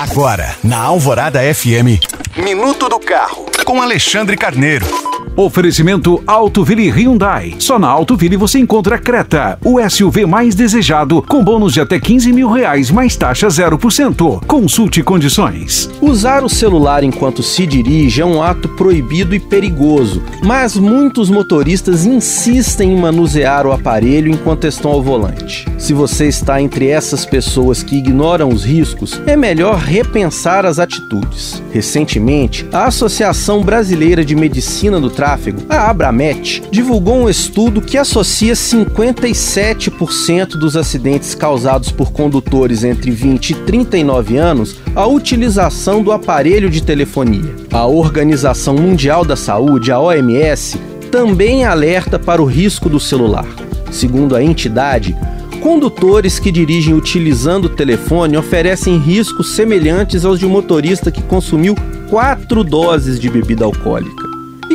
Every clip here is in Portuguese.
Agora, na Alvorada FM, Minuto do Carro, com Alexandre Carneiro. Oferecimento Autoville Hyundai. Só na Autoville você encontra Creta, o SUV mais desejado, com bônus de até 15 mil reais, mais taxa 0%. Consulte condições. Usar o celular enquanto se dirige é um ato proibido e perigoso, mas muitos motoristas insistem em manusear o aparelho enquanto estão ao volante. Se você está entre essas pessoas que ignoram os riscos, é melhor repensar as atitudes. Recentemente, a Associação Brasileira de Medicina do Tráfego, a Abramet, divulgou um estudo que associa 57% dos acidentes causados por condutores entre 20 e 39 anos à utilização do aparelho de telefonia. A Organização Mundial da Saúde, a OMS, também alerta para o risco do celular. Segundo a entidade, condutores que dirigem utilizando o telefone oferecem riscos semelhantes aos de um motorista que consumiu quatro doses de bebida alcoólica.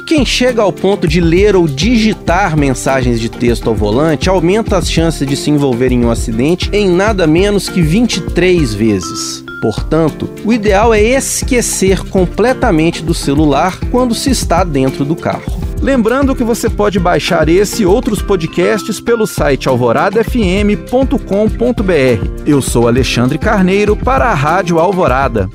Quem chega ao ponto de ler ou digitar mensagens de texto ao volante aumenta as chances de se envolver em um acidente em nada menos que 23 vezes. Portanto, o ideal é esquecer completamente do celular quando se está dentro do carro. Lembrando que você pode baixar esse e outros podcasts pelo site alvoradafm.com.br. Eu sou Alexandre Carneiro para a Rádio Alvorada.